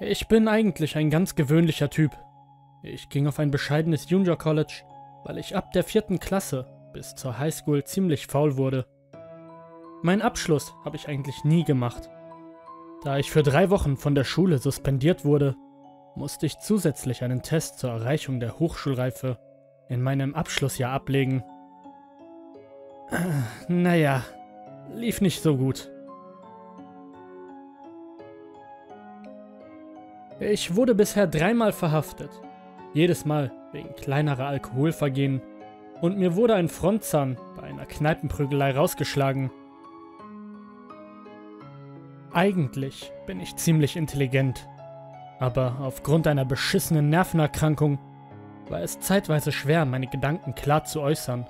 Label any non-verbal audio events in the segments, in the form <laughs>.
Ich bin eigentlich ein ganz gewöhnlicher Typ. Ich ging auf ein bescheidenes Junior College, weil ich ab der vierten Klasse bis zur Highschool ziemlich faul wurde. Mein Abschluss habe ich eigentlich nie gemacht. Da ich für drei Wochen von der Schule suspendiert wurde, musste ich zusätzlich einen Test zur Erreichung der Hochschulreife in meinem Abschlussjahr ablegen. <clears throat> Naja, lief nicht so gut. Ich wurde bisher dreimal verhaftet. Jedes Mal wegen kleinerer Alkoholvergehen. Und mir wurde ein Frontzahn bei einer Kneipenprügelei rausgeschlagen. Eigentlich bin ich ziemlich intelligent. Aber aufgrund einer beschissenen Nervenerkrankung war es zeitweise schwer, meine Gedanken klar zu äußern.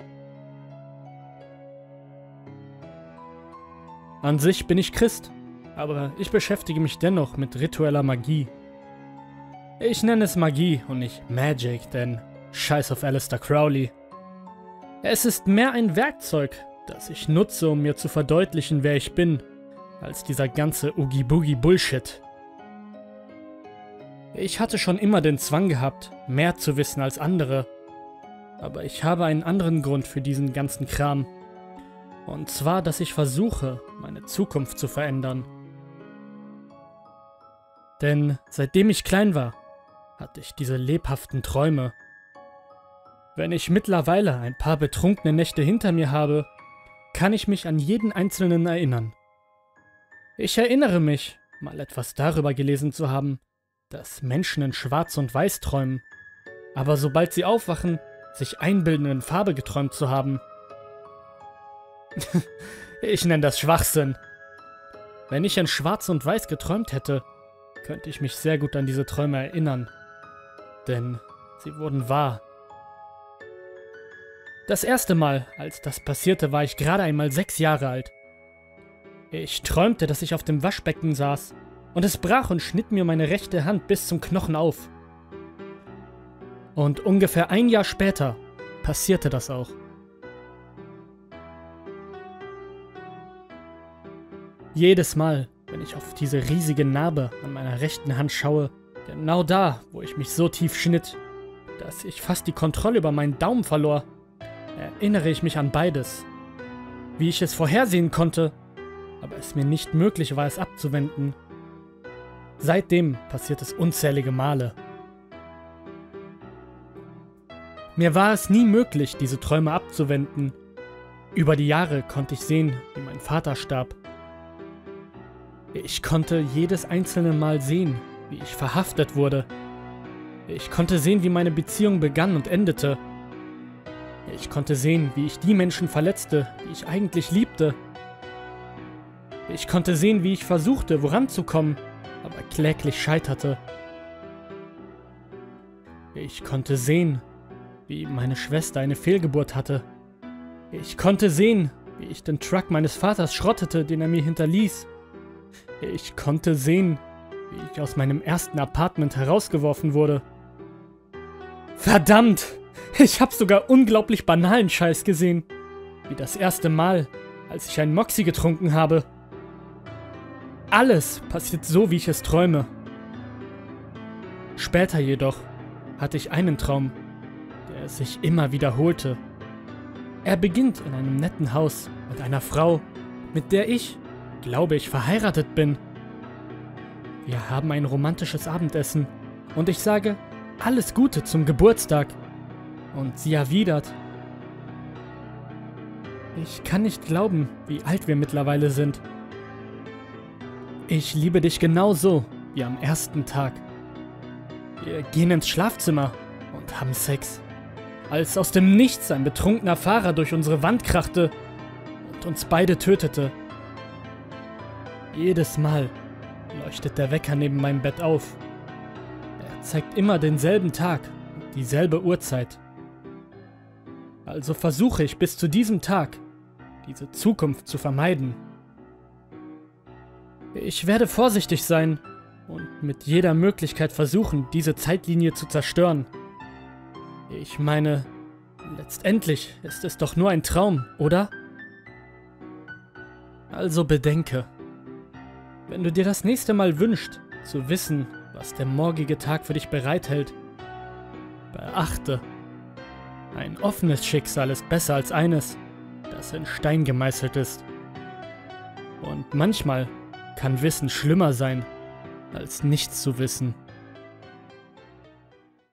An sich bin ich Christ, aber ich beschäftige mich dennoch mit ritueller Magie. Ich nenne es Magie und nicht Magic, denn scheiß auf Alistair Crowley. Es ist mehr ein Werkzeug, das ich nutze, um mir zu verdeutlichen, wer ich bin, als dieser ganze Oogie-Boogie-Bullshit. Ich hatte schon immer den Zwang gehabt, mehr zu wissen als andere. Aber ich habe einen anderen Grund für diesen ganzen Kram. Und zwar, dass ich versuche, meine Zukunft zu verändern. Denn seitdem ich klein war, hatte ich diese lebhaften Träume. Wenn ich mittlerweile ein paar betrunkene Nächte hinter mir habe, kann ich mich an jeden einzelnen erinnern. Ich erinnere mich, mal etwas darüber gelesen zu haben, dass Menschen in Schwarz und Weiß träumen, aber sobald sie aufwachen, sich einbilden, in Farbe geträumt zu haben. <laughs> ich nenne das Schwachsinn. Wenn ich in Schwarz und Weiß geträumt hätte, könnte ich mich sehr gut an diese Träume erinnern denn sie wurden wahr. Das erste Mal, als das passierte, war ich gerade einmal sechs Jahre alt. Ich träumte, dass ich auf dem Waschbecken saß und es brach und schnitt mir meine rechte Hand bis zum Knochen auf. Und ungefähr ein Jahr später passierte das auch. Jedes Mal, wenn ich auf diese riesige Narbe an meiner rechten Hand schaue, Genau da, wo ich mich so tief schnitt, dass ich fast die Kontrolle über meinen Daumen verlor, erinnere ich mich an beides. Wie ich es vorhersehen konnte, aber es mir nicht möglich war, es abzuwenden. Seitdem passiert es unzählige Male. Mir war es nie möglich, diese Träume abzuwenden. Über die Jahre konnte ich sehen, wie mein Vater starb. Ich konnte jedes einzelne Mal sehen, wie ich verhaftet wurde. Ich konnte sehen, wie meine Beziehung begann und endete. Ich konnte sehen, wie ich die Menschen verletzte, die ich eigentlich liebte. Ich konnte sehen, wie ich versuchte, voranzukommen, aber kläglich scheiterte. Ich konnte sehen, wie meine Schwester eine Fehlgeburt hatte. Ich konnte sehen, wie ich den Truck meines Vaters schrottete, den er mir hinterließ. Ich konnte sehen, wie ich aus meinem ersten Apartment herausgeworfen wurde. Verdammt! Ich habe sogar unglaublich banalen Scheiß gesehen. Wie das erste Mal, als ich einen Moxie getrunken habe. Alles passiert so, wie ich es träume. Später jedoch hatte ich einen Traum, der sich immer wiederholte. Er beginnt in einem netten Haus mit einer Frau, mit der ich, glaube ich, verheiratet bin. Wir haben ein romantisches Abendessen und ich sage alles Gute zum Geburtstag. Und sie erwidert. Ich kann nicht glauben, wie alt wir mittlerweile sind. Ich liebe dich genauso wie am ersten Tag. Wir gehen ins Schlafzimmer und haben Sex. Als aus dem Nichts ein betrunkener Fahrer durch unsere Wand krachte und uns beide tötete. Jedes Mal, leuchtet der Wecker neben meinem Bett auf. Er zeigt immer denselben Tag, dieselbe Uhrzeit. Also versuche ich bis zu diesem Tag, diese Zukunft zu vermeiden. Ich werde vorsichtig sein und mit jeder Möglichkeit versuchen, diese Zeitlinie zu zerstören. Ich meine, letztendlich ist es doch nur ein Traum, oder? Also bedenke. Wenn du dir das nächste Mal wünschst, zu wissen, was der morgige Tag für dich bereithält. Beachte, ein offenes Schicksal ist besser als eines, das in Stein gemeißelt ist. Und manchmal kann Wissen schlimmer sein, als nichts zu wissen.